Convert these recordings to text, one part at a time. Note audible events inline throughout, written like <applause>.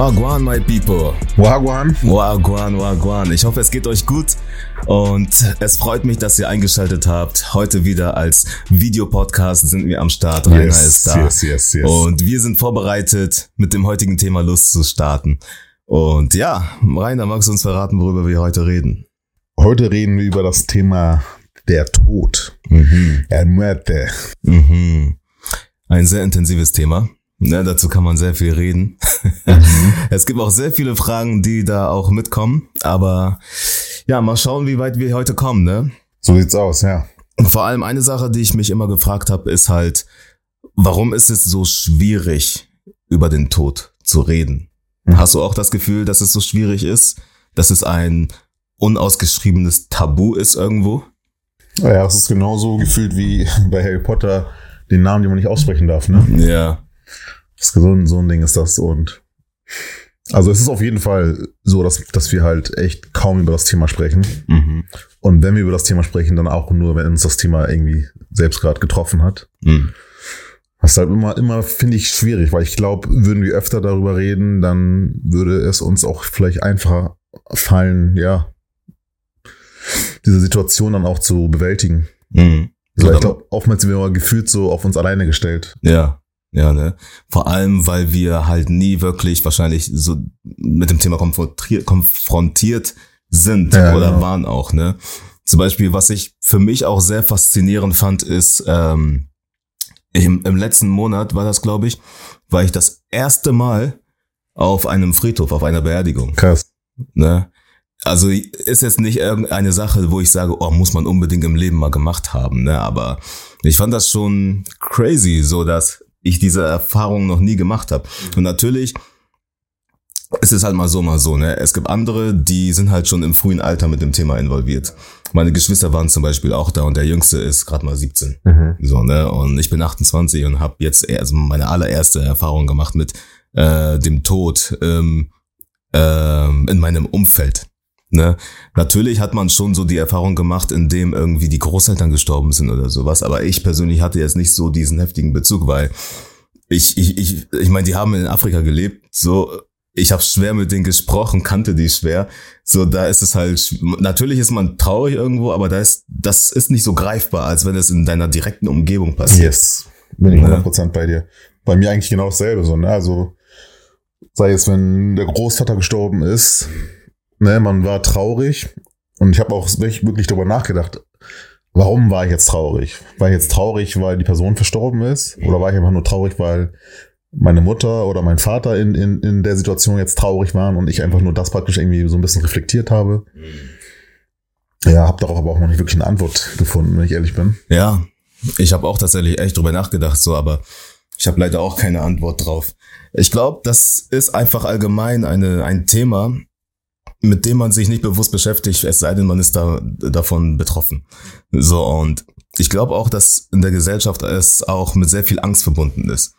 Wagwan, my people. Wagwan. Wagwan, Wagwan. Ich hoffe, es geht euch gut und es freut mich, dass ihr eingeschaltet habt. Heute wieder als Videopodcast sind wir am Start. Rainer Yes, ist da. yes, yes, yes. Und wir sind vorbereitet, mit dem heutigen Thema Lust zu starten. Und ja, Rainer, magst du uns verraten, worüber wir heute reden? Heute reden wir über das Thema der Tod. Mhm. El muerte. Mhm. Ein sehr intensives Thema. Ne, dazu kann man sehr viel reden. <laughs> es gibt auch sehr viele Fragen, die da auch mitkommen. Aber ja, mal schauen, wie weit wir heute kommen. Ne? So sieht's aus, ja. Vor allem eine Sache, die ich mich immer gefragt habe, ist halt, warum ist es so schwierig, über den Tod zu reden? Mhm. Hast du auch das Gefühl, dass es so schwierig ist, dass es ein unausgeschriebenes Tabu ist irgendwo? Ja, es ist genauso gefühlt wie <laughs> bei Harry Potter den Namen, den man nicht aussprechen darf, ne? Ja. Das ist so ein, Ding ist das und also es ist auf jeden Fall so, dass, dass wir halt echt kaum über das Thema sprechen. Mhm. Und wenn wir über das Thema sprechen, dann auch nur, wenn uns das Thema irgendwie selbst gerade getroffen hat. Mhm. Das ist halt immer, immer finde ich schwierig, weil ich glaube, würden wir öfter darüber reden, dann würde es uns auch vielleicht einfacher fallen, ja, diese Situation dann auch zu bewältigen. Mhm. So, ich glaube, oftmals sind wir immer gefühlt so auf uns alleine gestellt. Ja, ja, ne? Vor allem, weil wir halt nie wirklich wahrscheinlich so mit dem Thema konfrontiert, sind Ja, oder genau. waren auch, ne? Zum Beispiel, was ich für mich auch sehr faszinierend fand, ist, ähm, im, im letzten Monat war das, glaube ich, war ich das erste Mal auf einem Friedhof, auf einer Beerdigung. Krass. Ne? Also ist jetzt nicht irgendeine Sache, wo ich sage, oh, muss man unbedingt im Leben mal gemacht haben, ne? Aber ich fand das schon crazy, so dass ich diese Erfahrung noch nie gemacht habe. Und natürlich ist es halt mal so, mal so, ne? Es gibt andere, die sind halt schon im frühen Alter mit dem Thema involviert. Meine Geschwister waren zum Beispiel auch da und der Jüngste ist gerade mal 17. Mhm. So, ne? Und ich bin 28 und habe jetzt eher- also meine allererste Erfahrung gemacht mit äh, dem Tod ähm, ähm, in meinem Umfeld. Ne? Natürlich hat man schon so die Erfahrung gemacht, in dem irgendwie die Großeltern gestorben sind oder sowas, aber ich persönlich hatte jetzt nicht so diesen heftigen Bezug, weil ich, ich, ich, ich meine, die haben in Afrika gelebt, so ich habe schwer mit denen gesprochen, kannte die schwer. So, da ist es halt, natürlich ist man traurig irgendwo, aber da ist, das ist nicht so greifbar, als wenn es in deiner direkten Umgebung passiert. Yes. Bin ich Ja. 100% bei dir. Bei mir eigentlich genau dasselbe so, ne? Also, sei es, wenn der Großvater gestorben ist, ne, man war traurig. Und ich habe auch wirklich, wirklich darüber nachgedacht, warum war ich jetzt traurig? War ich jetzt traurig, weil die Person verstorben ist? Oder war ich einfach nur traurig, weil meine Mutter oder mein Vater in, in, in der Situation jetzt traurig waren und ich einfach nur das praktisch irgendwie so ein bisschen reflektiert habe? Ja, habe darauf aber auch noch nicht wirklich eine Antwort gefunden, wenn ich ehrlich bin. Ja, ich habe auch tatsächlich echt drüber nachgedacht, so, aber ich habe leider auch keine Antwort drauf. Ich glaube, das ist einfach allgemein eine, ein Thema, mit dem man sich nicht bewusst beschäftigt, es sei denn, man ist da davon betroffen. So, und ich glaube auch, dass in der Gesellschaft es auch mit sehr viel Angst verbunden ist.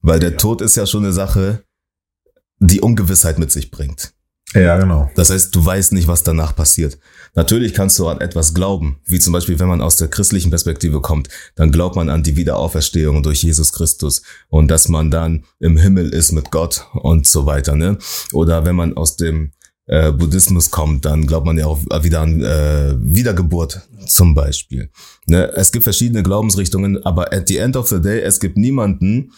Weil der Tod ist ja schon eine Sache, die Ungewissheit mit sich bringt. Ja, genau. Das heißt, du weißt nicht, was danach passiert. Natürlich kannst du an etwas glauben, wie zum Beispiel, wenn man aus der christlichen Perspektive kommt, dann glaubt man an die Wiederauferstehung durch Jesus Christus und dass man dann im Himmel ist mit Gott und so weiter. Ne? Oder wenn man aus dem äh, Buddhismus kommt, dann glaubt man ja auch wieder an äh, Wiedergeburt zum Beispiel. Ne? Es gibt verschiedene Glaubensrichtungen, aber at the end of the day, es gibt niemanden,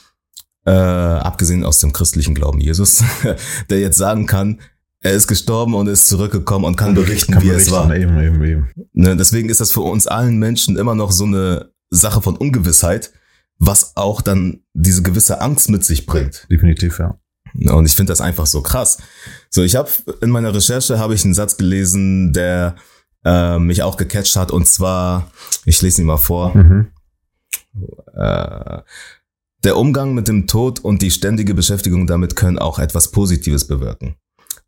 äh, abgesehen aus dem christlichen Glauben Jesus, <laughs> der jetzt sagen kann, er ist gestorben und ist zurückgekommen und kann berichten, Kann wie berichten, es war. Eben, eben, eben. Ne, deswegen ist das für uns allen Menschen immer noch so eine Sache von Ungewissheit, was auch dann diese gewisse Angst mit sich bringt. Definitiv, ja. Und ich finde das einfach so krass. So, ich habe in meiner Recherche habe ich einen Satz gelesen, der äh, mich auch gecatcht hat und zwar, ich lese ihn mal vor. Mhm. Äh, der Umgang mit dem Tod und die ständige Beschäftigung damit können auch etwas Positives bewirken.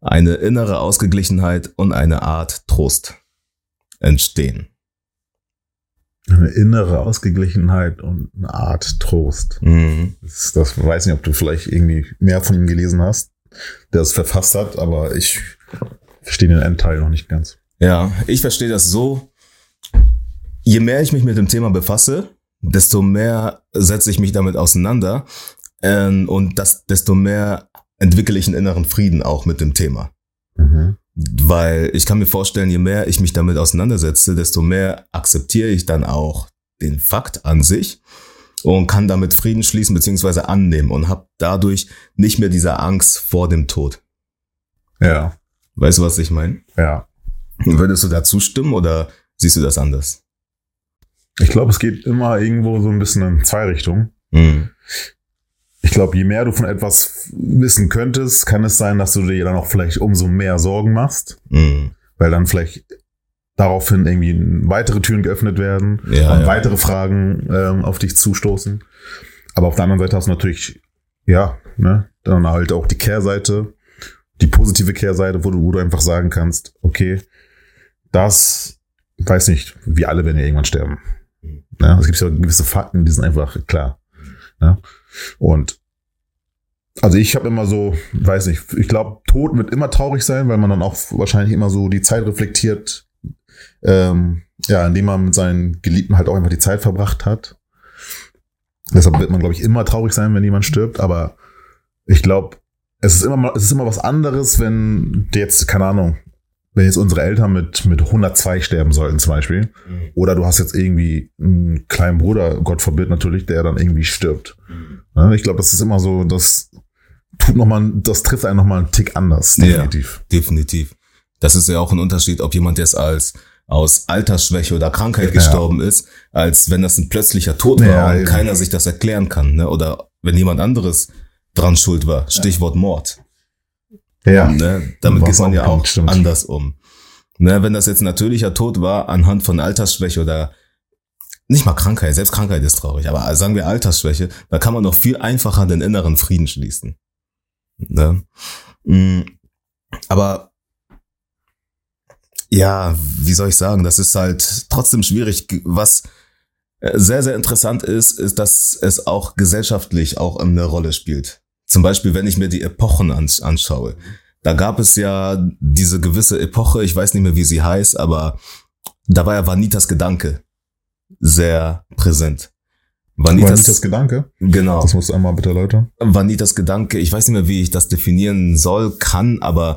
Eine innere Ausgeglichenheit und eine Art Trost entstehen. Eine innere Ausgeglichenheit und eine Art Trost. Mhm. Das, das weiß nicht, ob du vielleicht irgendwie mehr von ihm gelesen hast, der es verfasst hat, aber ich verstehe den Endteil noch nicht ganz. Ja, ich verstehe das so. Je mehr ich mich mit dem Thema befasse, desto mehr setze ich mich damit auseinander ähm, und das, desto mehr entwickle ich einen inneren Frieden auch mit dem Thema. Mhm. Weil ich kann mir vorstellen, je mehr ich mich damit auseinandersetze, desto mehr akzeptiere ich dann auch den Fakt an sich und kann damit Frieden schließen beziehungsweise annehmen und habe dadurch nicht mehr diese Angst vor dem Tod. Ja, Weißt du, was ich meine? ja. Würdest du da zustimmen oder siehst du das anders? Ich glaube, es geht immer irgendwo so ein bisschen in zwei Richtungen. Mhm. Ich glaube, je mehr du von etwas wissen könntest, kann es sein, dass du dir dann auch vielleicht umso mehr Sorgen machst, Mhm. weil dann vielleicht daraufhin irgendwie weitere Türen geöffnet werden Ja, und ja. weitere Fragen ähm, auf dich zustoßen. Aber auf der anderen Seite hast du natürlich, ja, ne, dann halt auch die Kehrseite, die positive Kehrseite, wo du, wo du einfach sagen kannst, okay, das, weiß nicht, wir alle werden ja irgendwann sterben. Ja, es gibt ja gewisse Fakten, die sind einfach klar. Ja? Und also ich habe immer so, weiß nicht, ich glaube, Tod wird immer traurig sein, weil man dann auch wahrscheinlich immer so die Zeit reflektiert, ähm, ja, indem man mit seinen Geliebten halt auch einfach die Zeit verbracht hat. Deshalb wird man, glaube ich, immer traurig sein, wenn jemand stirbt, aber ich glaube, es ist immer es ist immer was anderes, wenn jetzt, keine Ahnung, wenn jetzt unsere Eltern mit, mit 102 sterben sollten zum Beispiel, oder du hast jetzt irgendwie einen kleinen Bruder, Gott verbirgt natürlich, der dann irgendwie stirbt. Ja, ich glaube, das ist immer so, das tut noch mal, das trifft einen noch mal einen Tick anders, Ja. definitiv. Definitiv. Das ist ja auch ein Unterschied, ob jemand jetzt als aus Altersschwäche oder Krankheit Ja. gestorben ist, als wenn das ein plötzlicher Tod war und keiner sich das erklären kann, ne? Oder wenn jemand anderes dran schuld war. Stichwort Mord. Ja. Ne? Damit geht man ja auch stimmt. anders um. Ne? Wenn das jetzt natürlicher Tod war, anhand von Altersschwäche oder nicht mal Krankheit, selbst Krankheit ist traurig, aber sagen wir Altersschwäche, da kann man noch viel einfacher den inneren Frieden schließen. Ne? Mm, Aber ja, wie soll ich sagen, das ist halt trotzdem schwierig. Was äh, sehr, sehr interessant ist, ist, dass es auch gesellschaftlich auch eine Rolle spielt. Zum Beispiel, wenn ich mir die Epochen ans anschaue. Da gab es ja diese gewisse Epoche, ich weiß nicht mehr, wie sie heißt, aber da war ja Vanitas Gedanke sehr präsent. Nicht das Gedanke? genau. Das musst du einmal bitte erläutern. Vanitas Gedanke, ich weiß nicht mehr, wie ich das definieren soll, kann, aber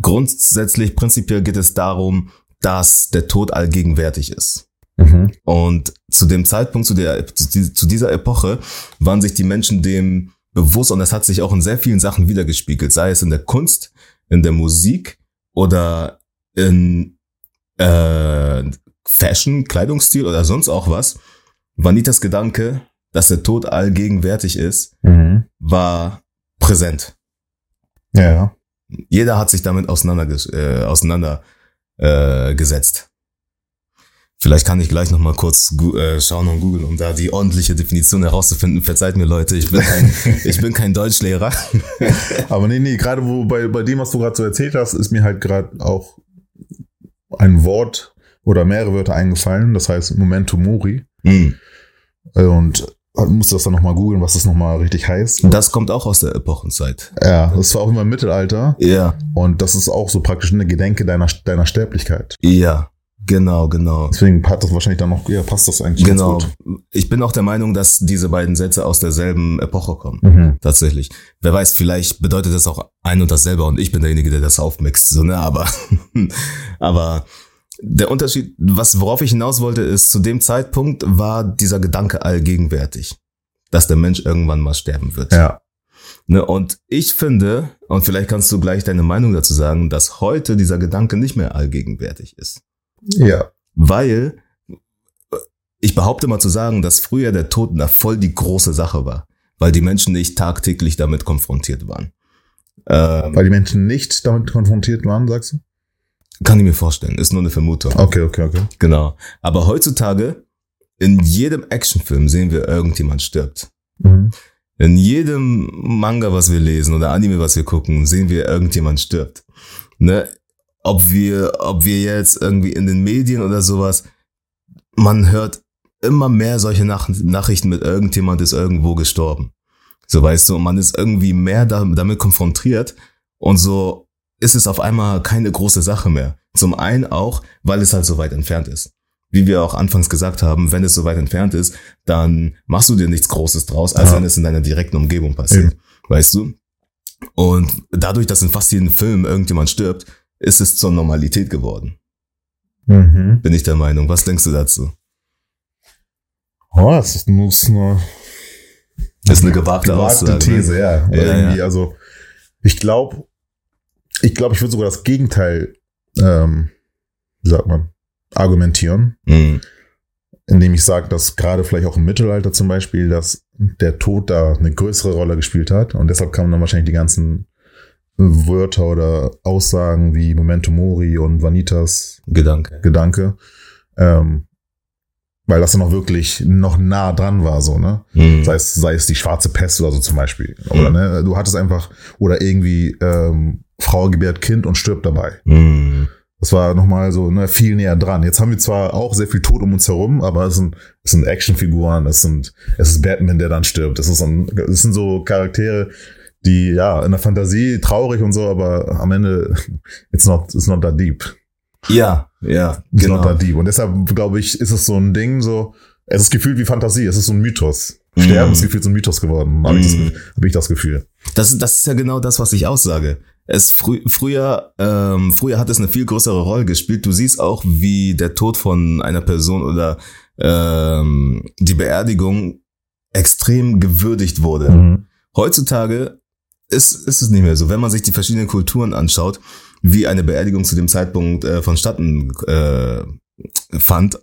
grundsätzlich, prinzipiell geht es darum, dass der Tod allgegenwärtig ist. Mhm. Und zu dem Zeitpunkt, zu, der, zu dieser Epoche, waren sich die Menschen dem bewusst und das hat sich auch in sehr vielen Sachen wiedergespiegelt, sei es in der Kunst, in der Musik oder in äh, Fashion, Kleidungsstil oder sonst auch was. Vanitas Gedanke, dass der Tod allgegenwärtig ist, Mhm. war präsent. Ja. Jeder hat sich damit auseinandergesetzt. Äh, auseinander, äh. Vielleicht kann ich gleich noch mal kurz äh, schauen und googeln, um da die ordentliche Definition herauszufinden. Verzeiht mir Leute, ich bin kein, <laughs> ich bin kein Deutschlehrer. <laughs> Aber nee, nee, gerade wo bei, bei dem, was du gerade so erzählt hast, ist mir halt gerade auch ein Wort oder mehrere Wörter eingefallen. Das heißt Memento Mori. Hm. Äh, Und musste das dann nochmal googeln, was das nochmal richtig heißt. Das kommt auch aus der Epochenzeit. Ja, das war auch immer im Mittelalter. Ja, Und das ist auch so praktisch eine Gedenke deiner, deiner Sterblichkeit. ja, genau, genau. Deswegen hat das wahrscheinlich dann noch, ja, passt das eigentlich Genau. ganz Ich bin auch der Meinung, dass diese beiden Sätze aus derselben Epoche kommen. gut. Mhm. Tatsächlich. Wer weiß, vielleicht bedeutet das auch ein und dasselbe und ich bin derjenige, der das aufmixt, so, ne, aber, <laughs> aber der Unterschied, was, worauf ich hinaus wollte, ist, zu dem Zeitpunkt war dieser Gedanke allgegenwärtig, dass der Mensch irgendwann mal sterben wird. Ja. Ne, und ich finde, und vielleicht kannst du gleich deine Meinung dazu sagen, dass heute dieser Gedanke nicht mehr allgegenwärtig ist. Ja. Weil äh, ich behaupte mal zu sagen, dass früher der Tod da voll die große Sache war, weil die Menschen nicht tagtäglich damit konfrontiert waren. Ähm, Weil die Menschen nicht damit konfrontiert waren, sagst du? kann ich mir vorstellen, ist nur eine Vermutung. Okay, okay, okay. Genau. Aber heutzutage, in jedem Actionfilm sehen wir, irgendjemand stirbt. Mhm. In jedem Manga, was wir lesen oder Anime, was wir gucken, sehen wir, irgendjemand stirbt. Ne? Ob wir, ob wir jetzt irgendwie in den Medien oder sowas, man hört immer mehr solche Nach Nachrichten mit irgendjemand ist irgendwo gestorben. So weißt du, man ist irgendwie mehr da, damit konfrontiert und so ist es auf einmal keine große Sache mehr. Zum einen auch, weil es halt so weit entfernt ist. Wie wir auch anfangs gesagt haben, wenn es so weit entfernt ist, dann machst du dir nichts Großes draus, als Ja. wenn es in deiner direkten Umgebung passiert. Weißt du? Und dadurch, dass in fast jedem Film irgendjemand stirbt, ist es zur Normalität geworden. Mhm. Bin ich der Meinung. Was denkst du dazu? Oh, das ist nur das ist eine Das ist eine gewagte, gewagte Aussage. ne? These, ja. Ja, ja. also ich glaube, ich glaube, ich würde sogar das Gegenteil, ähm, wie sagt man, argumentieren, Mhm. indem ich sage, dass gerade vielleicht auch im Mittelalter zum Beispiel, dass der Tod da eine größere Rolle gespielt hat und deshalb kamen dann wahrscheinlich die ganzen Wörter oder Aussagen wie Memento Mori und Vanitas Gedanke. Gedanke, ähm, weil das dann auch wirklich noch nah dran war, so, ne? Mhm. Sei es, sei es die schwarze Pest oder so zum Beispiel. Oder ne, du hattest einfach, oder irgendwie ähm, Frau gebärt Kind und stirbt dabei. Mhm. Das war nochmal so ne, viel näher dran. Jetzt haben wir zwar auch sehr viel Tod um uns herum, aber es sind, es sind Actionfiguren, es sind, es ist Batman, der dann stirbt. Es, ist ein, es sind so Charaktere, die ja in der Fantasie traurig und so, aber am Ende it's not, it's not that deep. Ja, ja, It's genau. not that deep. Und deshalb glaube ich, ist es so ein Ding, so, es ist gefühlt wie Fantasie, es ist so ein Mythos. Sterben Mhm. ist gefühlt so ein Mythos geworden, habe ich, das Mhm. Hab ich das Gefühl. Das, das ist ja genau das, was ich aussage. Es frü früher, ähm, früher hat es eine viel größere Rolle gespielt. Du siehst auch, wie der Tod von einer Person oder ähm, die Beerdigung extrem gewürdigt wurde. Mhm. Heutzutage ist, ist es nicht mehr so. Wenn man sich die verschiedenen Kulturen anschaut, wie eine Beerdigung zu dem Zeitpunkt äh, vonstatten äh, fand,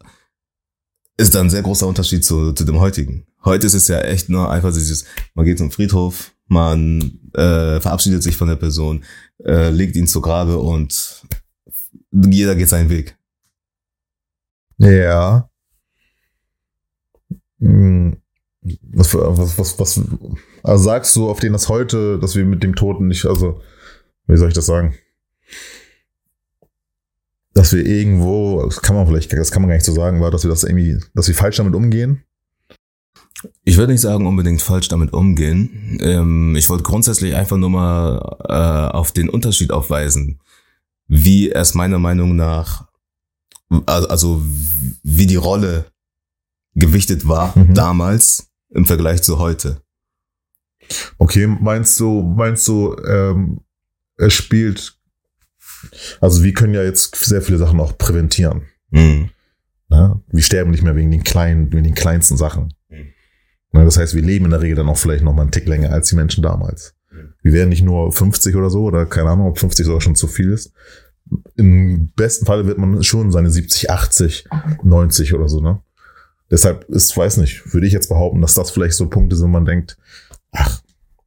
ist da ein sehr großer Unterschied zu, zu dem heutigen. Heute ist es ja echt nur einfach dieses, man geht zum Friedhof, man äh, verabschiedet sich von der Person, äh, legt ihn zu Grabe und jeder geht seinen Weg. Ja. Hm. Was, was, was, was, also sagst du, auf den das heute, dass wir mit dem Toten nicht, also, wie soll ich das sagen? Dass wir irgendwo, das kann man vielleicht, das kann man gar nicht so sagen, war, dass wir das irgendwie, dass wir falsch damit umgehen. Ich würde nicht sagen, unbedingt falsch damit umgehen. Ähm, ich wollte grundsätzlich einfach nur mal äh, auf den Unterschied aufweisen, wie es meiner Meinung nach, also, also wie die Rolle gewichtet war Mhm. damals im Vergleich zu heute. Okay, meinst du, meinst du, ähm, es spielt, also wir können ja jetzt sehr viele Sachen auch präventieren. Mhm. Ne? Wir sterben nicht mehr wegen den kleinen, wegen den kleinsten Sachen. Mhm. Ne, das heißt, wir leben in der Regel dann auch vielleicht noch mal einen Tick länger als die Menschen damals. Mhm. Wir werden nicht nur 50 oder so, oder keine Ahnung, ob 50 sogar schon zu viel ist. Im besten Fall wird man schon seine 70, 80, 90 oder so, ne? Deshalb ist, weiß nicht, würde ich jetzt behaupten, dass das vielleicht so Punkte sind, wo man denkt, ach,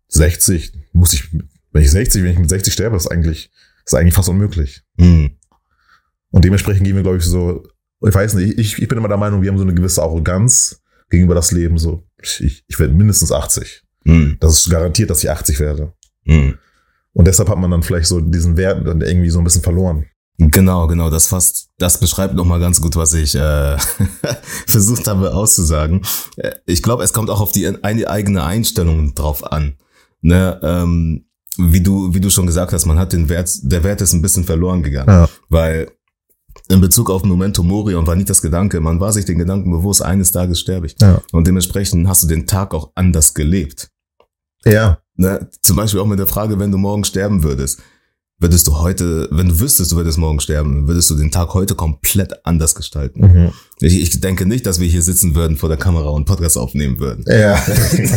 60, muss ich, wenn ich 60, wenn ich mit 60 sterbe, ist eigentlich, ist eigentlich fast unmöglich. Mhm. Und dementsprechend gehen wir, glaube ich, so, ich weiß nicht, ich, ich bin immer der Meinung, wir haben so eine gewisse Arroganz gegenüber das Leben. So, ich, ich werde mindestens 80. Mhm. Das ist garantiert, dass ich 80 werde. Mhm. Und deshalb hat man dann vielleicht so diesen Wert dann irgendwie so ein bisschen verloren. Genau, genau. Das fasst, das beschreibt nochmal ganz gut, was ich äh, <laughs> versucht habe auszusagen. Äh, Ich glaube, es kommt auch auf die eine eigene Einstellung drauf an. Ne, ähm, wie du, wie du schon gesagt hast, man hat den Wert, der Wert ist ein bisschen verloren gegangen, Ja. weil in Bezug auf Memento Mori und Vanitas Gedanke, man war sich den Gedanken bewusst, eines Tages sterbe ich. Ja. Und dementsprechend hast du den Tag auch anders gelebt. Ja. Ne? Zum Beispiel auch mit der Frage, wenn du morgen sterben würdest, würdest du heute, wenn du wüsstest, du würdest morgen sterben, würdest du den Tag heute komplett anders gestalten. Mhm. Ich, ich denke nicht, dass wir hier sitzen würden vor der Kamera und Podcast aufnehmen würden. Ja. <laughs>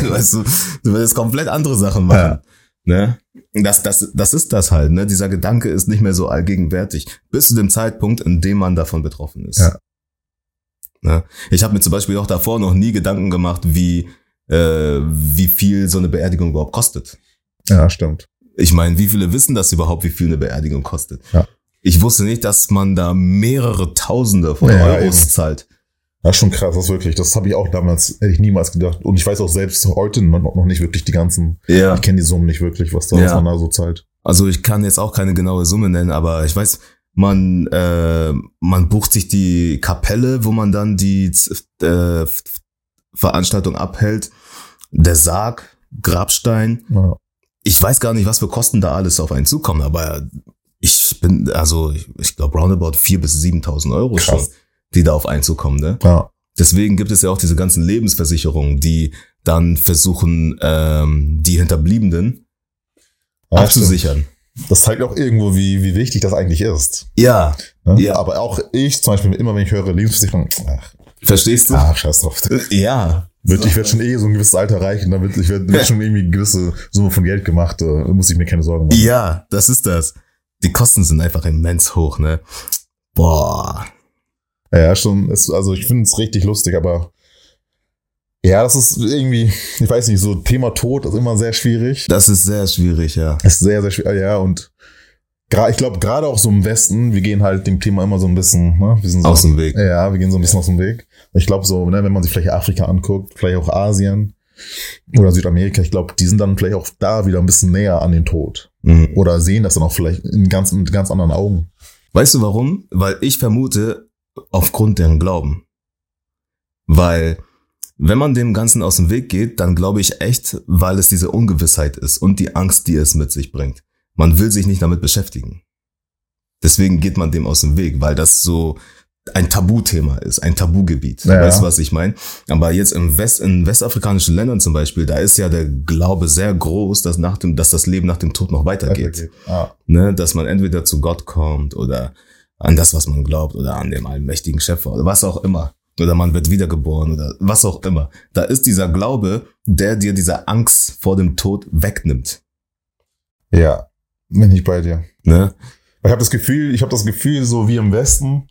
weißt du, du würdest komplett andere Sachen machen. Ja. Ne? Das, das, das ist das halt, ne? Dieser Gedanke ist nicht mehr so allgegenwärtig, bis zu dem Zeitpunkt, in dem man davon betroffen ist. Ja. Ne? Ich habe mir zum Beispiel auch davor noch nie Gedanken gemacht, wie, äh, wie viel so eine Beerdigung überhaupt kostet. ja, stimmt. Ich meine, wie viele wissen das überhaupt, wie viel eine Beerdigung kostet? Ja. Ich wusste nicht, dass man da mehrere Tausende von Ja, Euros eben. zahlt. Das ist schon krass, das ist wirklich. Das habe ich auch damals, hätte ich niemals gedacht. Und ich weiß auch selbst heute noch, nicht wirklich die ganzen, Ja. ich kenne die Summen nicht wirklich, was da, was Ja. man da so zahlt. Also ich kann jetzt auch keine genaue Summe nennen, aber ich weiß, man, äh, man bucht sich die Kapelle, wo man dann die äh, Veranstaltung abhält, der Sarg, Grabstein. Ja. Ich weiß gar nicht, was für Kosten da alles auf einen zukommen, aber ich bin, also ich, ich glaube roundabout 4.000 bis 7.000 Euro Krass. schon, die da auf einen zukommen. Ne? ja. Deswegen gibt es ja auch diese ganzen Lebensversicherungen, die dann versuchen, ähm, die Hinterbliebenen Ja, abzusichern. Das zeigt auch irgendwo, wie, wie wichtig das eigentlich ist. Ja, Ne? Ja. Aber auch ich zum Beispiel, immer wenn ich höre Lebensversicherung, ach, verstehst du? ach scheiß drauf. Ja. Wird, ich werde schon eh so ein gewisses Alter erreichen, damit ich werde werd schon irgendwie eine gewisse Summe von Geld gemacht, da muss ich mir keine Sorgen machen. Ja, das ist das. Die Kosten sind einfach immens hoch, ne? Boah. Ja, schon, ist, also ich finde es richtig lustig, aber ja, das ist irgendwie, ich weiß nicht, so Thema Tod ist immer sehr schwierig. Das ist sehr schwierig, ja. Ist sehr, sehr schwierig, ja, und ich glaube, gerade auch so im Westen, wir gehen halt dem Thema immer so ein bisschen, ne? Wir sind so, Aus dem Weg. Ja, wir gehen so ein bisschen aus dem Weg. Ich glaube so, ne, wenn man sich vielleicht Afrika anguckt, vielleicht auch Asien oder Südamerika, ich glaube, die sind dann vielleicht auch da wieder ein bisschen näher an den Tod. Mhm. Oder sehen das dann auch vielleicht in ganz, mit ganz anderen Augen. Weißt du warum? Weil ich vermute, aufgrund deren Glauben. Weil, wenn man dem Ganzen aus dem Weg geht, dann glaube ich echt, weil es diese Ungewissheit ist und die Angst, die es mit sich bringt. Man will sich nicht damit beschäftigen. Deswegen geht man dem aus dem Weg, weil das so ein Tabuthema ist, ein Tabugebiet. Ja. Weißt du, was ich meine? Aber jetzt im West, in westafrikanischen Ländern zum Beispiel, da ist ja der Glaube sehr groß, dass nach dem, dass das Leben nach dem Tod noch weitergeht Ah, ne, dass man entweder zu Gott kommt oder an das, was man glaubt oder an dem allmächtigen Schöpfer oder was auch immer. Oder man wird wiedergeboren oder was auch immer. Da ist dieser Glaube, der dir diese Angst vor dem Tod wegnimmt. ja, bin ich bei dir. Ne? Ich habe das Gefühl, ich habe das Gefühl, so wie im Westen,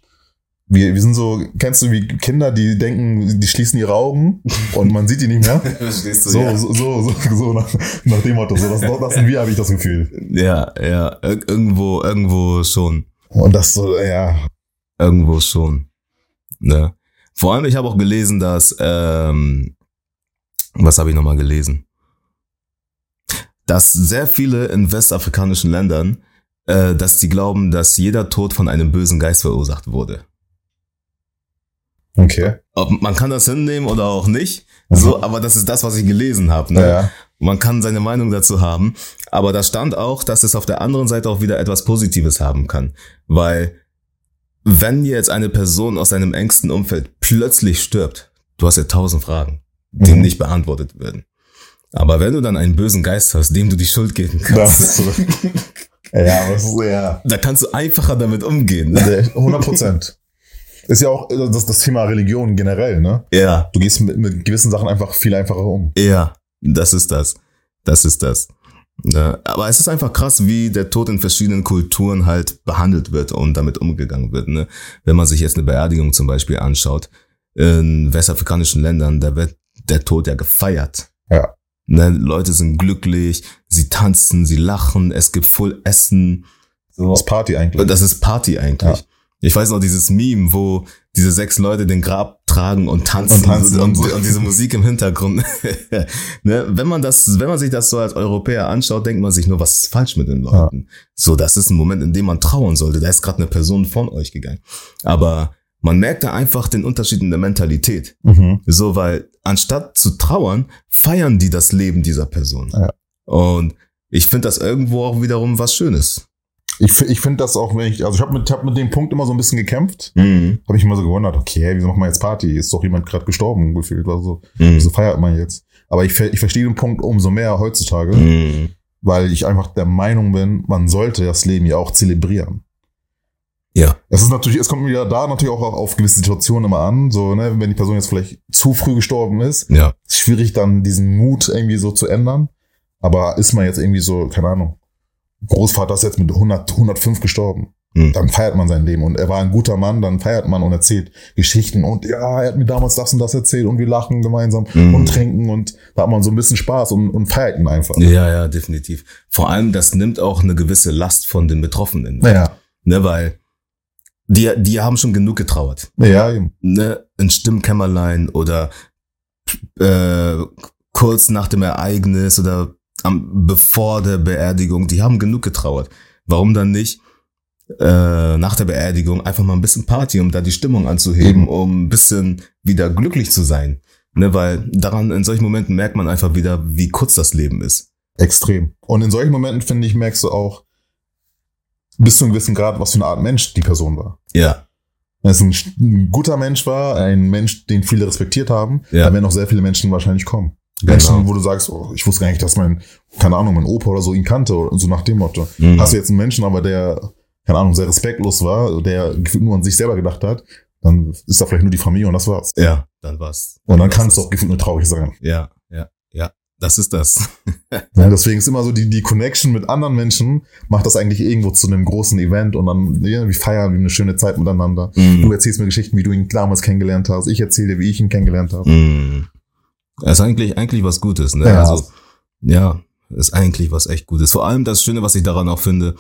wir, wir sind so, kennst du wie Kinder, die denken, die schließen ihre Augen und man sieht die nicht mehr? <laughs> Verstehst So, so, so, so, so nach, nach dem Motto. So, das, das sind wir, habe ich das Gefühl. Ja, ja, ir- irgendwo, irgendwo schon. Und das so, ja, Irgendwo schon. Ne? Vor allem, ich habe auch gelesen, dass, ähm, was habe ich nochmal gelesen? Dass sehr viele in westafrikanischen Ländern, äh, dass sie glauben, dass jeder Tod von einem bösen Geist verursacht wurde. okay. Ob, man kann das hinnehmen oder auch nicht, so, aber das ist das, was ich gelesen habe. Ne? Ja, ja. Man kann seine Meinung dazu haben, aber da stand auch, dass es auf der anderen Seite auch wieder etwas Positives haben kann, weil wenn jetzt eine Person aus deinem engsten Umfeld plötzlich stirbt, du hast ja tausend Fragen, die Mhm. nicht beantwortet werden. Aber wenn du dann einen bösen Geist hast, dem du die Schuld geben kannst. <laughs> Ja, es ist, ja. da kannst du einfacher damit umgehen. Ne? Der- 100 Prozent. Ist ja auch das, das Thema Religion generell, ne? Ja, Du gehst mit, mit gewissen Sachen einfach viel einfacher um. ja, das ist das. Das ist das. Ja, aber es ist einfach krass, wie der Tod in verschiedenen Kulturen halt behandelt wird und damit umgegangen wird. Ne? Wenn man sich jetzt eine Beerdigung zum Beispiel anschaut, in westafrikanischen Ländern, da wird der Tod ja gefeiert. Ja. Ne? Leute sind glücklich, sie tanzen, sie lachen, es gibt voll Essen. So. Das ist Party eigentlich. Das ist Party eigentlich. Ja. Ich weiß noch dieses Meme, wo diese sechs Leute den Grab tragen und tanzen Und tanzen und, und- und diese Musik im Hintergrund. <laughs> ne? Wenn man das, wenn man sich das so als Europäer anschaut, denkt man sich nur, was ist falsch mit den Leuten? So, das ist ein Moment, in dem man trauern sollte. Da ist gerade eine Person von euch gegangen. Aber man merkt da einfach den Unterschied in der Mentalität. Mhm. So, weil anstatt zu trauern, feiern die das Leben dieser Person. Ja. Und ich finde das irgendwo auch wiederum was Schönes. Ich, ich finde das auch, wenn ich, also ich habe mit, hab mit dem Punkt immer so ein bisschen gekämpft. Mhm. Habe ich immer so gewundert, okay, wieso machen wir jetzt Party? Ist doch jemand gerade gestorben gefühlt. Also, Mhm. wieso feiert man jetzt? Aber ich, ich verstehe den Punkt umso mehr heutzutage, Mhm. weil ich einfach der Meinung bin, man sollte das Leben ja auch zelebrieren. Ja. Es ist natürlich, es kommt wieder da natürlich auch auf gewisse Situationen immer an. So, ne, wenn die Person jetzt vielleicht zu früh gestorben ist, Ja. ist schwierig dann diesen Mut irgendwie so zu ändern. Aber ist man jetzt irgendwie so, keine Ahnung, Großvater ist jetzt mit 100, 105 gestorben. Mhm. Dann feiert man sein Leben und er war ein guter Mann, dann feiert man und erzählt Geschichten und ja, er hat mir damals das und das erzählt und wir lachen gemeinsam Mhm. und trinken und da hat man so ein bisschen Spaß und, und feiert ihn einfach. Ja, ja, definitiv. Vor allem, das nimmt auch eine gewisse Last von den Betroffenen. Naja, Ne, weil die, die haben schon genug getrauert. ja, eben. Ne, in Stimmkämmerlein oder äh, kurz nach dem Ereignis oder am, bevor der Beerdigung, die haben genug getrauert. Warum dann nicht äh, nach der Beerdigung einfach mal ein bisschen Party, um da die Stimmung anzuheben, Eben. um ein bisschen wieder glücklich zu sein? Ne, weil daran, in solchen Momenten merkt man einfach wieder, wie kurz das Leben ist. Extrem. Und in solchen Momenten, finde ich, merkst du auch bis zu einem gewissen Grad, was für eine Art Mensch die Person war. Ja, Wenn es ein, ein guter Mensch war, ein Mensch, den viele respektiert haben, Ja. dann werden auch sehr viele Menschen wahrscheinlich kommen. Menschen, Genau. wo du sagst, oh, ich wusste gar nicht, dass mein, keine Ahnung, mein Opa oder so ihn kannte und so nach dem Motto. Mhm. Hast du jetzt einen Menschen, aber der, keine Ahnung, sehr respektlos war, der nur an sich selber gedacht hat, dann ist da vielleicht nur die Familie und das war's. Ja, dann war's. Und dann kann es doch gefühlt nur traurig sein. Ja, ja. Das ist das. <laughs> Ja, deswegen ist immer so die, die Connection mit anderen Menschen macht das eigentlich irgendwo zu einem großen Event und dann ja, wir feiern wir eine schöne Zeit miteinander. Mhm. Du erzählst mir Geschichten, wie du ihn damals kennengelernt hast. Ich erzähle dir, wie ich ihn kennengelernt habe. Mm. Das ist eigentlich, eigentlich was Gutes, ne? Ja. Also, ja, ist eigentlich was echt Gutes. Vor allem das Schöne, was ich daran auch finde,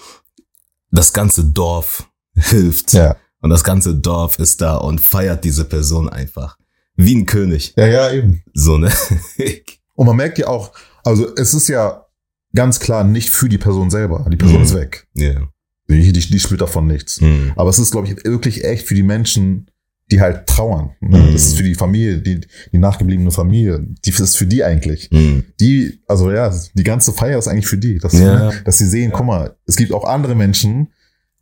das ganze Dorf <laughs> hilft. Ja. Und das ganze Dorf ist da und feiert diese Person einfach. Wie ein König. Ja, ja, eben. So, ne? <laughs> Und man merkt ja auch, also es ist ja ganz klar nicht für die Person selber. Die Person Mhm. ist weg. Ja. Die, die, die spürt davon nichts. Mm. Aber es ist, glaube ich, wirklich echt für die Menschen, die halt trauern. Ne? Mhm. Das ist für die Familie, die, die nachgebliebene Familie. Die ist für die eigentlich. Mm. Die, also ja, die ganze Feier ist eigentlich für die. Dass, Ja. ne, dass sie sehen, guck mal, es gibt auch andere Menschen,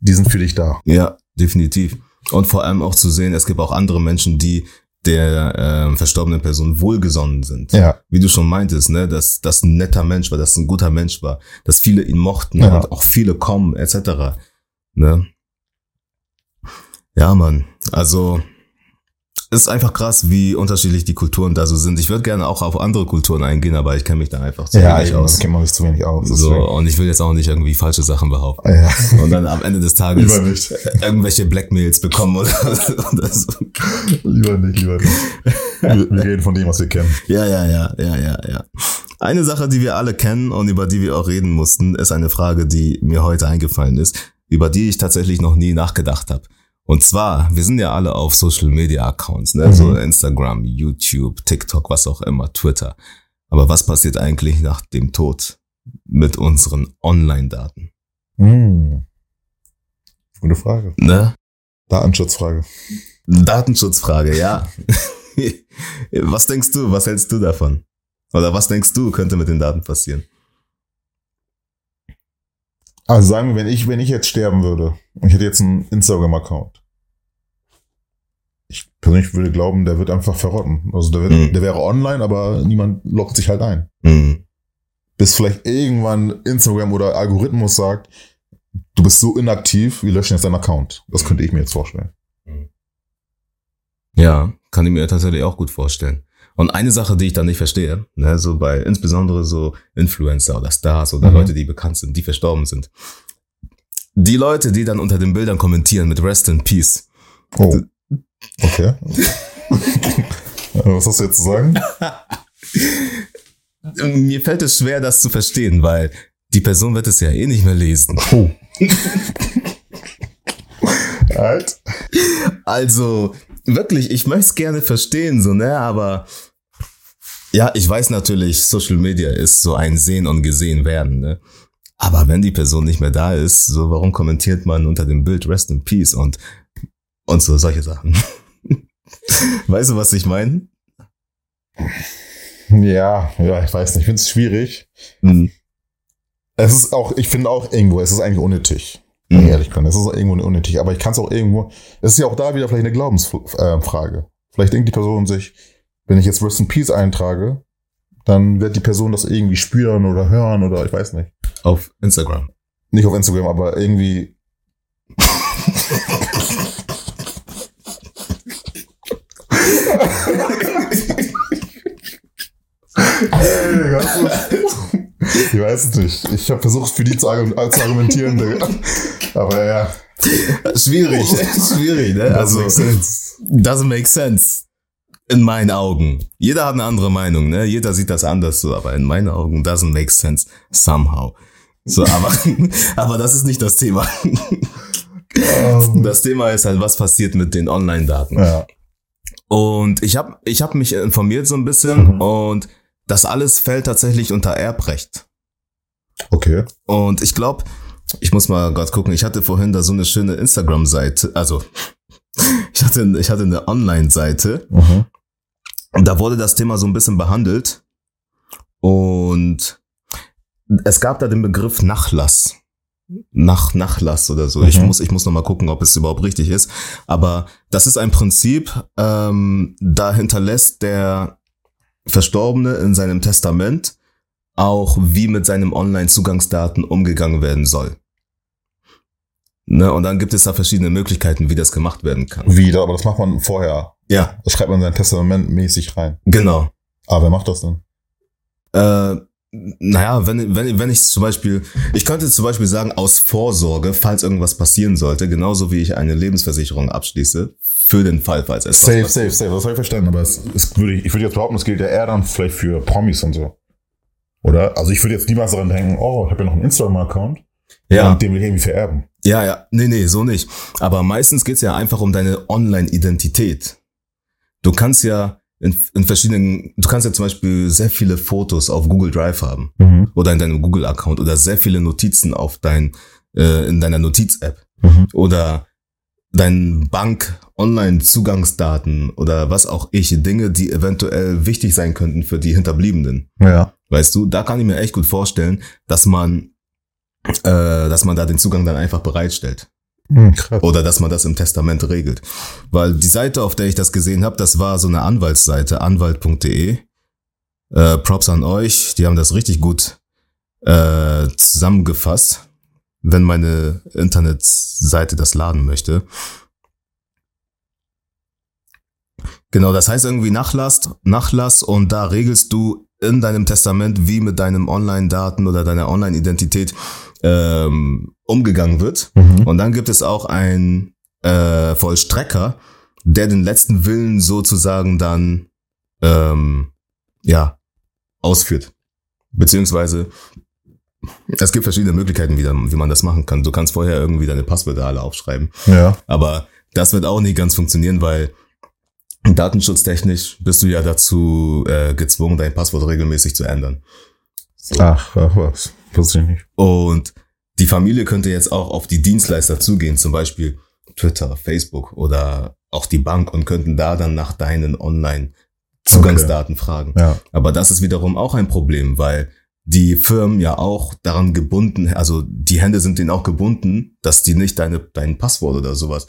die sind für dich da. Ja, definitiv. Und vor allem auch zu sehen, es gibt auch andere Menschen, die der ähm, verstorbenen Person wohlgesonnen sind. Ja. Wie du schon meintest, ne, dass das ein netter Mensch war, dass ein guter Mensch war, dass viele ihn mochten Ja. und auch viele kommen, etc. Ne? Ja, Mann. Also ist einfach krass, wie unterschiedlich die Kulturen da so sind. Ich würde gerne auch auf andere Kulturen eingehen, aber ich kenne mich da einfach zu Ja, wenig eben, aus. kennt man sich zu wenig aus. So, deswegen. und ich will jetzt auch nicht irgendwie falsche Sachen behaupten. Ja. Und dann am Ende des Tages Lieber nicht. irgendwelche Blackmails bekommen oder, <laughs> oder so. Lieber nicht, lieber nicht. Wir, wir reden von dem, was wir kennen. Ja, ja, ja, ja, ja, ja. Eine Sache, die wir alle kennen und über die wir auch reden mussten, ist eine Frage, die mir heute eingefallen ist, über die ich tatsächlich noch nie nachgedacht habe. Und zwar, wir sind ja alle auf Social Media Accounts, ne? Mhm. so Instagram, YouTube, TikTok, was auch immer, Twitter. Aber was passiert eigentlich nach dem Tod mit unseren Online-Daten? Hm. Gute Frage. Ne? Datenschutzfrage. Datenschutzfrage, ja. <laughs> was denkst du, was hältst du davon? Oder was denkst du, könnte mit den Daten passieren? Also sagen wir, wenn ich, wenn ich jetzt sterben würde, und ich hätte jetzt einen Instagram-Account. Ich persönlich würde glauben, der wird einfach verrotten. Also der, wird, Mhm. der wäre online, aber niemand loggt sich halt ein. Mhm. Bis vielleicht irgendwann Instagram oder Algorithmus sagt, du bist so inaktiv, wir löschen jetzt deinen Account. Das könnte ich mir jetzt vorstellen. Ja, kann ich mir tatsächlich auch gut vorstellen. Und eine Sache, die ich da nicht verstehe, ne, so bei insbesondere so Influencer oder Stars oder Mhm. Leute, die bekannt sind, die verstorben sind. Die Leute, die dann unter den Bildern kommentieren mit Rest in Peace. Oh. Okay. Was hast du jetzt zu sagen? Mir fällt es schwer, das zu verstehen, weil die Person wird es ja eh nicht mehr lesen. Oh. <laughs> halt. Also, wirklich, ich möchte es gerne verstehen, so, ne, aber ja, ich weiß natürlich, Social Media ist so ein Sehen und Gesehen werden, ne. Aber wenn die Person nicht mehr da ist, so, warum kommentiert man unter dem Bild Rest in Peace und, und so solche Sachen? <laughs> weißt du, was ich meine? Ja, ja, ich weiß nicht. Ich finde es schwierig. Mhm. Es ist auch, ich finde auch irgendwo, es ist eigentlich unnötig. Mhm. ehrlich bin. Es ist irgendwo unnötig, aber ich kann es auch irgendwo, es ist ja auch da wieder vielleicht eine Glaubensfrage. Vielleicht denkt die Person sich, wenn ich jetzt Rest in Peace eintrage, dann wird die Person das irgendwie spüren oder hören oder ich weiß nicht. Auf Instagram. Nicht auf Instagram, aber irgendwie. Ich weiß es nicht. Ich habe versucht, für die zu, argu- zu argumentieren. Aber ja. Schwierig, <laughs> schwierig, ne? Also, Also, doesn't make sense. In meinen Augen. Jeder hat eine andere Meinung, ne? Jeder sieht das anders so, aber in meinen Augen doesn't make sense somehow. So, aber, <laughs> aber das ist nicht das Thema. Das Thema ist halt, was passiert mit den Online-Daten. ja. Und ich habe ich hab mich informiert so ein bisschen Mhm. und das alles fällt tatsächlich unter Erbrecht. Okay. Und ich glaube, ich muss mal gerade gucken, ich hatte vorhin da so eine schöne Instagram-Seite, also <laughs> ich hatte, ich hatte eine Online-Seite Mhm. und da wurde das Thema so ein bisschen behandelt und es gab da den Begriff Nachlass. Nach, Nachlass oder so. Ich Mhm. muss, ich muss noch mal gucken, ob es überhaupt richtig ist. Aber das ist ein Prinzip, ähm, da hinterlässt der, Verstorbene in seinem Testament auch, wie mit seinem Online-Zugangsdaten umgegangen werden soll. Ne, und dann gibt es da verschiedene Möglichkeiten, wie das gemacht werden kann. Wieder, aber das macht man vorher. Ja, Das schreibt man in sein Testament mäßig rein. genau. Aber wer macht das denn? Äh, naja, wenn, wenn, wenn ich zum Beispiel, ich könnte zum Beispiel sagen, aus Vorsorge, falls irgendwas passieren sollte, genauso wie ich eine Lebensversicherung abschließe, für den Fall, falls etwas Safe, safe, safe. Das habe ich verstanden. Aber es, es würde ich, ich würde jetzt behaupten, das gilt ja eher dann vielleicht für Promis und so. Oder? Also ich würde jetzt niemals daran denken, oh, ich habe ja noch einen Instagram-Account. Ja, Und den will ich irgendwie vererben. ja, ja, nee, nee, so nicht. Aber meistens geht's ja einfach um deine Online-Identität. Du kannst ja in, in verschiedenen, du kannst ja zum Beispiel sehr viele Fotos auf Google Drive haben. Mhm. oder in deinem Google-Account oder sehr viele Notizen auf dein, äh, in deiner Notiz-App Mhm. oder dein Bank-Online-Zugangsdaten oder was auch ich, Dinge, die eventuell wichtig sein könnten für die Hinterbliebenen. Ja. Weißt du, da kann ich mir echt gut vorstellen, dass man, äh, dass man da den Zugang dann einfach bereitstellt Mhm, oder dass man das im Testament regelt. Weil die Seite, auf der ich das gesehen habe, das war so eine Anwaltsseite, anwalt.de. Äh, Props an euch, die haben das richtig gut äh, zusammengefasst, wenn meine Internetseite das laden möchte. Genau, das heißt irgendwie Nachlass, Nachlass und da regelst du in deinem Testament, wie mit deinem Online-Daten oder deiner Online-Identität ähm, umgegangen wird. Mhm. Und dann gibt es auch einen äh, Vollstrecker, der den letzten Willen sozusagen dann ähm, ja ausführt. Beziehungsweise es gibt verschiedene Möglichkeiten, wie, wie man das machen kann. Du kannst vorher irgendwie deine Passwörter alle aufschreiben, Ja. aber das wird auch nicht ganz funktionieren, weil datenschutztechnisch bist du ja dazu äh, gezwungen, dein Passwort regelmäßig zu ändern. Ach, ach was. Wusste ich nicht. Und die Familie könnte jetzt auch auf die Dienstleister zugehen, zum Beispiel Twitter, Facebook oder auch die Bank und könnten da dann nach deinen Online-Zugangsdaten fragen. Ja. Aber das ist wiederum auch ein Problem, weil die Firmen ja auch daran gebunden, also die Hände sind denen auch gebunden, dass die nicht deine, dein Passwort oder sowas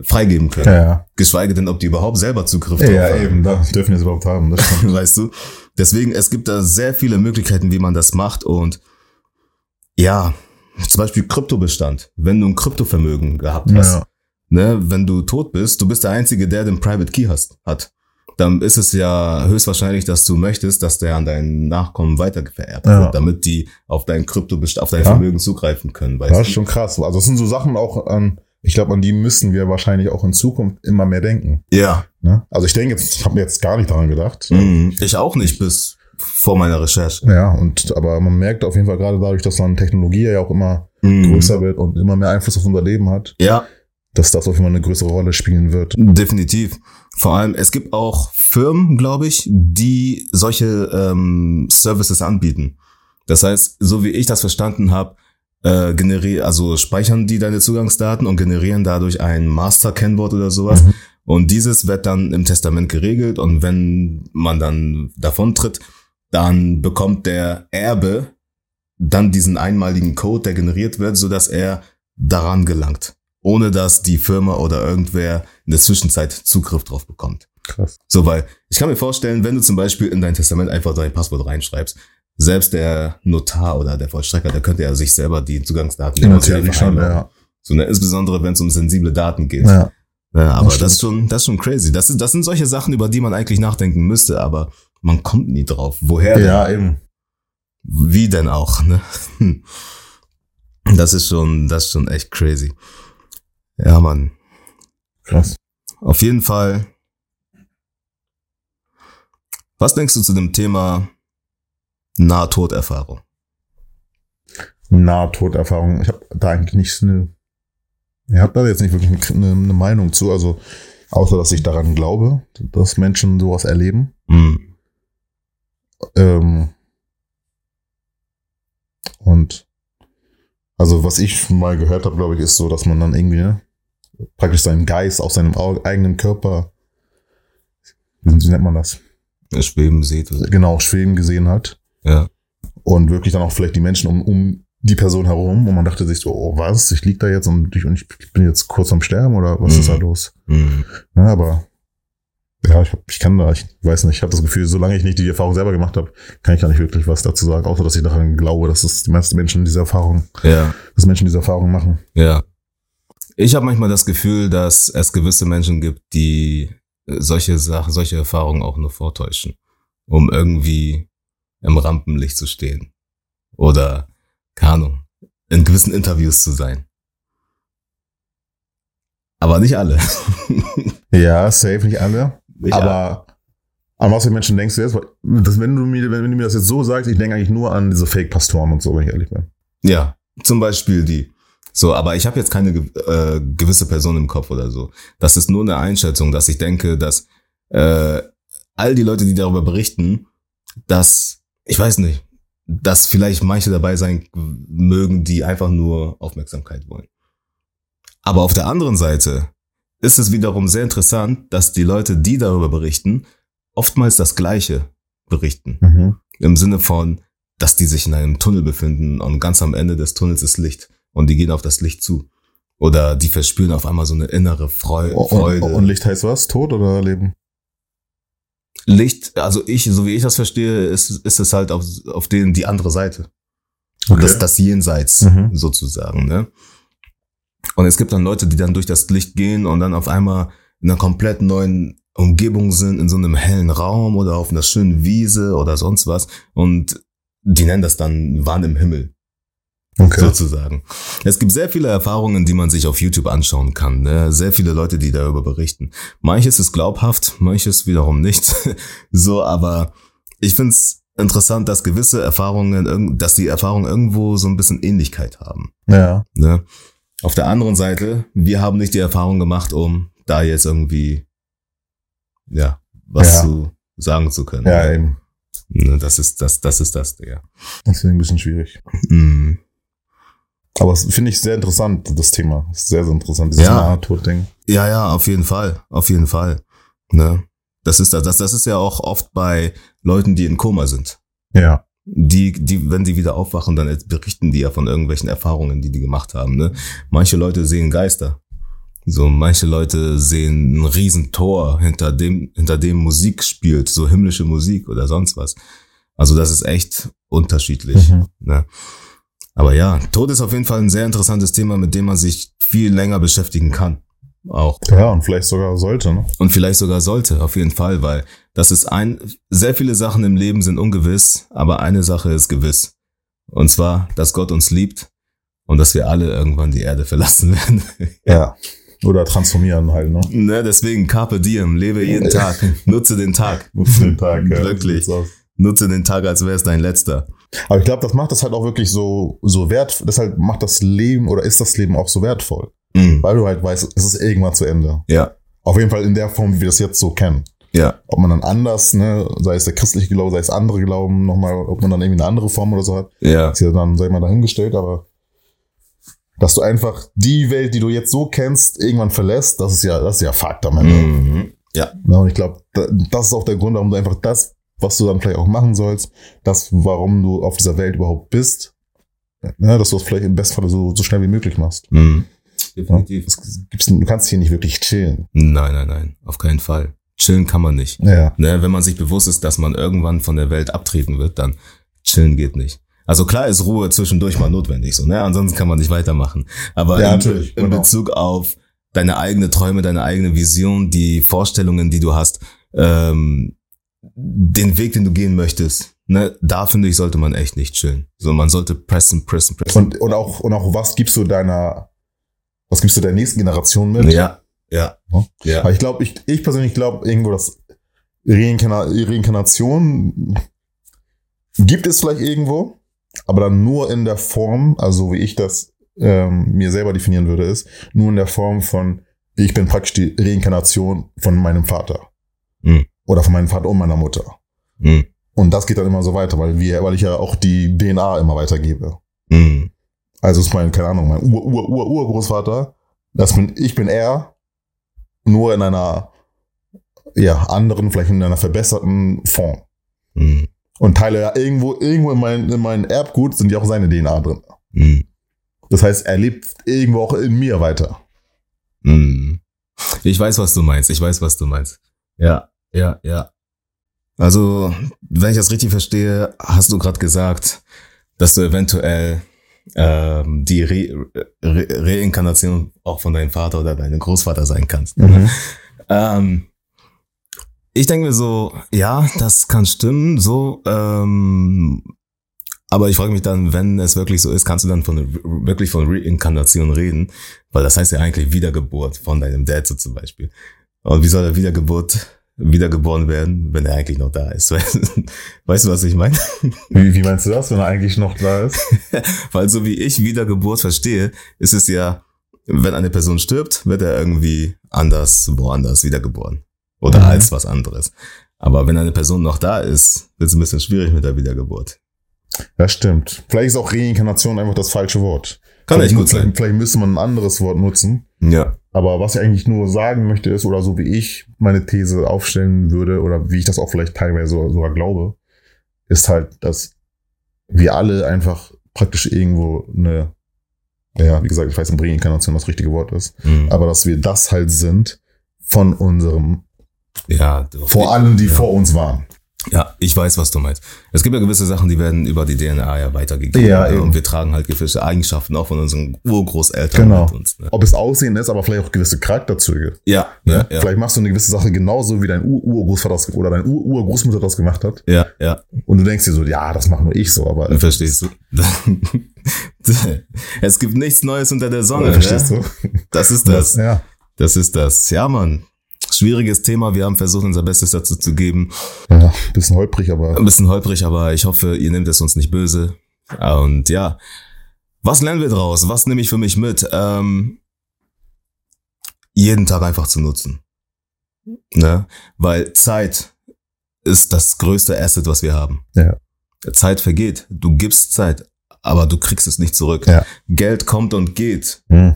freigeben können. Ja, ja. Geschweige denn, ob die überhaupt selber Zugriff Ja, drauf ja haben. eben. Da dürfen wir es überhaupt haben. <laughs> Weißt du? Deswegen, es gibt da sehr viele Möglichkeiten, wie man das macht und ja, zum Beispiel Kryptobestand. Wenn du ein Kryptovermögen gehabt hast, ja. ne, wenn du tot bist, du bist der Einzige, der den Private Key hast, hat, dann ist es ja höchstwahrscheinlich, dass du möchtest, dass der an deinen Nachkommen weitervererbt Ja. wird, damit die auf dein Kryptobestand, auf dein Ja. Vermögen zugreifen können, weißt Das ist du? schon krass. Also das sind so Sachen auch an, ich glaube, an die müssen wir wahrscheinlich auch in Zukunft immer mehr denken. Ja, Ne? Also ich denke jetzt, ich habe mir jetzt gar nicht daran gedacht. mhm. ich auch nicht bis vor meiner Recherche. Ja, und aber man merkt auf jeden Fall gerade dadurch, dass dann Technologie ja auch immer Mhm. größer wird und immer mehr Einfluss auf unser Leben hat, Ja, dass das auf jeden Fall eine größere Rolle spielen wird. Definitiv. Vor allem, es gibt auch Firmen, glaube ich, die solche ähm, Services anbieten. Das heißt, so wie ich das verstanden habe, äh, generieren, also speichern die deine Zugangsdaten und generieren dadurch ein Master-Kennwort oder sowas. Mhm. Und dieses wird dann im Testament geregelt und wenn man dann davon tritt, dann bekommt der Erbe dann diesen einmaligen Code, der generiert wird, so dass er daran gelangt, ohne dass die Firma oder irgendwer in der Zwischenzeit Zugriff drauf bekommt. Krass. So, weil ich kann mir vorstellen, wenn du zum Beispiel in dein Testament einfach dein Passwort reinschreibst, selbst der Notar oder der Vollstrecker, der könnte ja sich selber die Zugangsdaten zu dir Natürlich schon, ja. So, ne, insbesondere wenn es um sensible Daten geht. ja. Ja, aber Das das, ist schon, das ist schon crazy. Das, ist, das sind solche Sachen, über die man eigentlich nachdenken müsste, aber man kommt nie drauf. Woher denn? Ja, eben. Wie denn auch, ne? <laughs> Das ist schon, das ist schon echt crazy. Ja, Mann. Krass. Auf jeden Fall. Was denkst du zu dem Thema Nahtoderfahrung? Nahtoderfahrung. Ich habe da eigentlich nicht eine. Ich habe da jetzt nicht wirklich eine, eine Meinung zu. Also, außer dass ich daran glaube, dass Menschen sowas erleben. Hm. Ähm, und also was ich mal gehört habe, glaube ich, ist so, dass man dann irgendwie ne, praktisch seinen Geist aus seinem eigenen Körper, wie, nennt man das? Schweben oder? Genau, schweben gesehen hat. Ja. Und wirklich dann auch vielleicht die Menschen um, um die Person herum. Und man dachte sich so, oh was, ich lieg da jetzt und ich, und ich bin jetzt kurz am Sterben oder was ist Mhm. da los? Hm. Ja, aber Ja, ich, hab, ich kann da, ich weiß nicht, ich habe das Gefühl, solange ich nicht die Erfahrung selber gemacht habe, kann ich gar nicht wirklich was dazu sagen, außer dass ich daran glaube, dass es die meisten Menschen diese Erfahrung, Ja. dass Menschen diese Erfahrung machen. Ja. Ich habe manchmal das Gefühl, dass es gewisse Menschen gibt, die äh, solche Sachen, solche Erfahrungen auch nur vortäuschen, um irgendwie im Rampenlicht zu stehen. Oder, keine Ahnung, in gewissen Interviews zu sein. Aber nicht alle. <laughs> Ja, safe, nicht alle. Nicht alle. aber an was für Menschen denkst du jetzt? Das, wenn, du mir, wenn du mir das jetzt so sagst, ich denke eigentlich nur an diese Fake-Pastoren und so, wenn ich ehrlich bin. Ja, zum Beispiel die. So, aber ich habe jetzt keine äh, gewisse Person im Kopf oder so. Das ist nur eine Einschätzung, dass ich denke, dass äh, all die Leute, die darüber berichten, dass, ich weiß nicht, dass vielleicht manche dabei sein mögen, die einfach nur Aufmerksamkeit wollen. Aber auf der anderen Seite ist es wiederum sehr interessant, dass die Leute, die darüber berichten, oftmals das Gleiche berichten. Mhm. Im Sinne von, dass die sich in einem Tunnel befinden und ganz am Ende des Tunnels ist Licht und die gehen auf das Licht zu. Oder die verspüren auf einmal so eine innere Freu Und, Freude. und Licht heißt was? Tod oder Leben? Licht, also ich, so wie ich das verstehe, ist, ist es halt auf, auf den, die andere Seite. Das, das Jenseits Mhm. sozusagen, ne? Und es gibt dann Leute, die dann durch das Licht gehen und dann auf einmal in einer komplett neuen Umgebung sind, in so einem hellen Raum oder auf einer schönen Wiese oder sonst was. Und die nennen das dann Wahn im Himmel. Okay. sozusagen. Es gibt sehr viele Erfahrungen, die man sich auf YouTube anschauen kann. Ne? Sehr viele Leute, die darüber berichten. Manches ist glaubhaft, manches wiederum nicht. <laughs> so, aber ich find's interessant, dass gewisse Erfahrungen, dass die Erfahrungen irgendwo so ein bisschen Ähnlichkeit haben. Ja. Ne? Auf der anderen Seite, wir haben nicht die Erfahrung gemacht, um da jetzt irgendwie, ja, was Ja. zu sagen zu können. Ja, eben. Ne, Das ist das, das ist das, Digga. Deswegen ein bisschen schwierig. Mhm. Aber das finde ich sehr interessant, das Thema. Sehr, sehr interessant, dieses Ja. Nahtod-Ding. Ja, ja, auf jeden Fall, auf jeden Fall. Ne? Das ist das, das, ist ja auch oft bei Leuten, die in Koma sind. Ja. Die, die, wenn die wieder aufwachen, dann berichten die ja von irgendwelchen Erfahrungen, die die gemacht haben. Ne? Manche Leute sehen Geister. So, manche Leute sehen ein Riesentor, hinter dem, hinter dem Musik spielt, so himmlische Musik oder sonst was. Also das ist echt unterschiedlich. Mhm. Ne? Aber ja, Tod ist auf jeden Fall ein sehr interessantes Thema, mit dem man sich viel länger beschäftigen kann. Auch. Ja, und vielleicht sogar sollte, ne? Und vielleicht sogar sollte, auf jeden Fall, weil das ist ein, sehr viele Sachen im Leben sind ungewiss, aber eine Sache ist gewiss. Und zwar, dass Gott uns liebt und dass wir alle irgendwann die Erde verlassen <laughs> werden. Ja. Oder transformieren halt, ne? ne, deswegen Carpe Diem, lebe jeden Tag, nutze den Tag. Für den Tag, ja. <laughs> Wirklich. Nutze den Tag, als wäre es dein letzter. Aber ich glaube, das macht das halt auch wirklich so, so wert, deshalb macht das Leben oder ist das Leben auch so wertvoll. Mhm. Weil du halt weißt, es ist irgendwann zu Ende. Ja, Auf jeden Fall in der Form, wie wir das jetzt so kennen. ja, Ob man dann anders, ne, sei es der christliche Glaube, sei es andere Glauben, nochmal, ob man dann irgendwie eine andere Form oder so hat, ja, ist ja dann, sei mal dahingestellt, aber dass du einfach die Welt, die du jetzt so kennst, irgendwann verlässt, das ist ja, das ist ja Fakt am Ende. mhm. ja, Ja, und ich glaube, das ist auch der Grund, warum du einfach das, was du dann vielleicht auch machen sollst, das, warum du auf dieser Welt überhaupt bist, ja, dass du es vielleicht im besten Fall so, so schnell wie möglich machst. mhm. Ja? definitiv. Es gibt's, du kannst hier nicht wirklich chillen. Nein, nein, nein, auf keinen Fall. Chillen kann man nicht. Ja. Ne, wenn man sich bewusst ist, dass man irgendwann von der Welt abtreten wird, dann chillen geht nicht. Also klar ist Ruhe zwischendurch mal notwendig, so, ne? Ansonsten kann man nicht weitermachen. Aber Ja, in, natürlich, in genau. Bezug auf deine eigene Träume, deine eigene Vision, die Vorstellungen, die du hast, ähm, den Weg, den du gehen möchtest, ne, da finde ich, sollte man echt nicht chillen. So, man sollte pressen, pressen, pressen. Und, und auch, und auch, was gibst du deiner, was gibst du der nächsten Generation mit? ja, ja, Ja. ja, Aber ich glaube, ich, ich persönlich glaube irgendwo, dass Reinkarna Reinkarnation gibt es vielleicht irgendwo, aber dann nur in der Form, also wie ich das ähm, mir selber definieren würde, ist nur in der Form von, ich bin praktisch die Reinkarnation von meinem Vater. Mhm. Oder von meinem Vater und meiner Mutter. Mhm. Und das geht dann immer so weiter, weil wir, weil ich ja auch die DNA immer weitergebe. Mhm. Also ist mein, keine Ahnung, mein Ur, Ur, Ur, Urgroßvater, das bin, ich bin er, nur in einer, ja, anderen, vielleicht in einer verbesserten Form. Mhm. Und Teile ja irgendwo, irgendwo in meinem in mein Erbgut sind ja auch seine DNA drin. Mhm. Das heißt, er lebt irgendwo auch in mir weiter. Mhm. Ich weiß, was du meinst. Ich weiß, was du meinst. Ja. Ja, ja. Also, wenn ich das richtig verstehe, hast du gerade gesagt, dass du eventuell ähm, die Re Re Reinkarnation auch von deinem Vater oder deinem Großvater sein kannst. Mhm. Ähm, ich denke mir so, ja, das kann stimmen, so, ähm, aber ich frage mich dann, wenn es wirklich so ist, kannst du dann von wirklich von Reinkarnation reden? Weil das heißt ja eigentlich Wiedergeburt von deinem Dad so zum Beispiel. Und wie soll der Wiedergeburt wiedergeboren werden, wenn er eigentlich noch da ist? <laughs> Weißt du, was ich meine? Wie, wie meinst du das, wenn er eigentlich noch da ist? <laughs> Weil so wie ich Wiedergeburt verstehe, ist es ja, wenn eine Person stirbt, wird er irgendwie anders, woanders wiedergeboren. Oder Mhm. als was anderes. Aber wenn eine Person noch da ist, wird es ein bisschen schwierig mit der Wiedergeburt. Das stimmt. Vielleicht ist auch Reinkarnation einfach das falsche Wort. Kann vielleicht, echt gut sein. Vielleicht müsste man ein anderes Wort nutzen. Ja. Aber was ich eigentlich nur sagen möchte ist, oder so wie ich meine These aufstellen würde, oder wie ich das auch vielleicht teilweise so- sogar glaube, ist halt, dass wir alle einfach praktisch irgendwo eine, ja, wie gesagt, ich weiß nicht, Reinkarnation das richtige Wort ist, Mhm. aber dass wir das halt sind von unserem, Ja, vor allem, die ja. vor uns waren. Ja, ich weiß, was du meinst. Es gibt ja gewisse Sachen, die werden über die DNA ja weitergegeben. Ja, ne? eben. Und wir tragen halt gewisse Eigenschaften auch von unseren Urgroßeltern Genau. mit uns. Ne? Ob es Aussehen ist, aber vielleicht auch gewisse Charakterzüge. Ja, Ne? ja, ja. Vielleicht machst du eine gewisse Sache genauso, wie dein Ur- Urgroßvater das- oder dein Ur- Urgroßmutter das gemacht hat. Ja, ja. Und du denkst dir so, ja, das mache nur ich so, aber Verstehst du? <laughs> es gibt nichts Neues unter der Sonne. verstehst ne? du? Das ist das. Ja. Das ist das. Ja, Mann. Schwieriges Thema. Wir haben versucht, unser Bestes dazu zu geben. ja, bisschen holprig, aber Ein bisschen holprig, aber ich hoffe, ihr nehmt es uns nicht böse. Und ja, was lernen wir draus? Was nehme ich für mich mit? Ähm, jeden Tag einfach zu nutzen. Ne? Weil Zeit ist das größte Asset, was wir haben. Ja. Zeit vergeht. Du gibst Zeit, aber du kriegst es nicht zurück. Ja. Geld kommt und geht, hm.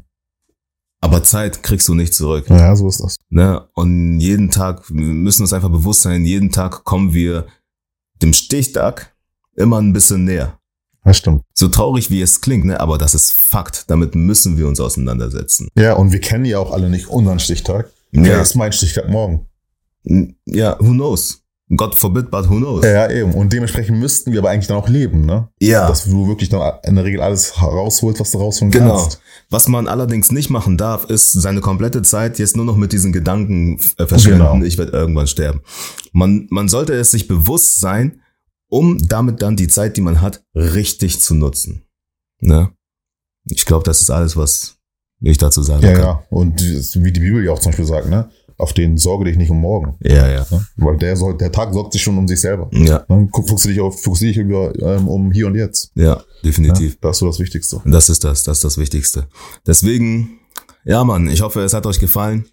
Aber Zeit kriegst du nicht zurück. ja, so ist das. Ne? Und jeden Tag, wir müssen uns einfach bewusst sein, jeden Tag kommen wir dem Stichtag immer ein bisschen näher. Das stimmt. So traurig wie es klingt, ne? aber das ist Fakt. Damit müssen wir uns auseinandersetzen. Ja, und wir kennen ja auch alle nicht unseren Stichtag. Ja. Ja, ist mein Stichtag morgen. ja who knows? God forbid, but who knows? Ja, eben. Und dementsprechend müssten wir aber eigentlich dann auch leben, ne? Ja, Dass du wirklich dann in der Regel alles rausholst, was du rausholen genau. kannst. Was man allerdings nicht machen darf, ist seine komplette Zeit jetzt nur noch mit diesen Gedanken äh, verschwenden, Genau. ich werde irgendwann sterben. Man, man sollte es sich bewusst sein, um damit dann die Zeit, die man hat, richtig zu nutzen. Ne? Ich glaube, das ist alles, was ich dazu sagen Ja, kann. ja. Und wie die Bibel ja auch zum Beispiel sagt, ne? Auf den sorge dich nicht um morgen. Ja, ja. Ne? Weil der, soll, der Tag sorgt sich schon um sich selber. Ja, Dann fokussiere dich auf, fokussiere dich über, ähm, um hier und jetzt. ja, definitiv. Ja, das ist so das Wichtigste. Das ist das, das ist das Wichtigste. Deswegen, ja Mann, ich hoffe, es hat euch gefallen.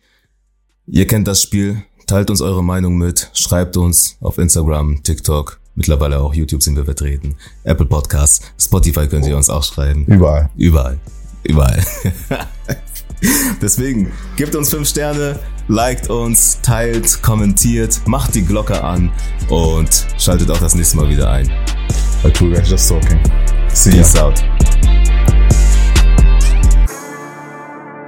Ihr kennt das Spiel, teilt uns eure Meinung mit, schreibt uns auf Instagram, TikTok, mittlerweile auch YouTube sind wir vertreten, Apple Podcasts, Spotify könnt ihr uns auch schreiben. Überall. Überall. Überall. <laughs> <laughs> Deswegen, gebt uns fünf Sterne, liked uns, teilt, kommentiert, macht die Glocke an und schaltet auch das nächste Mal wieder ein. Bei Tour Guys Just Talking. See. Peace out.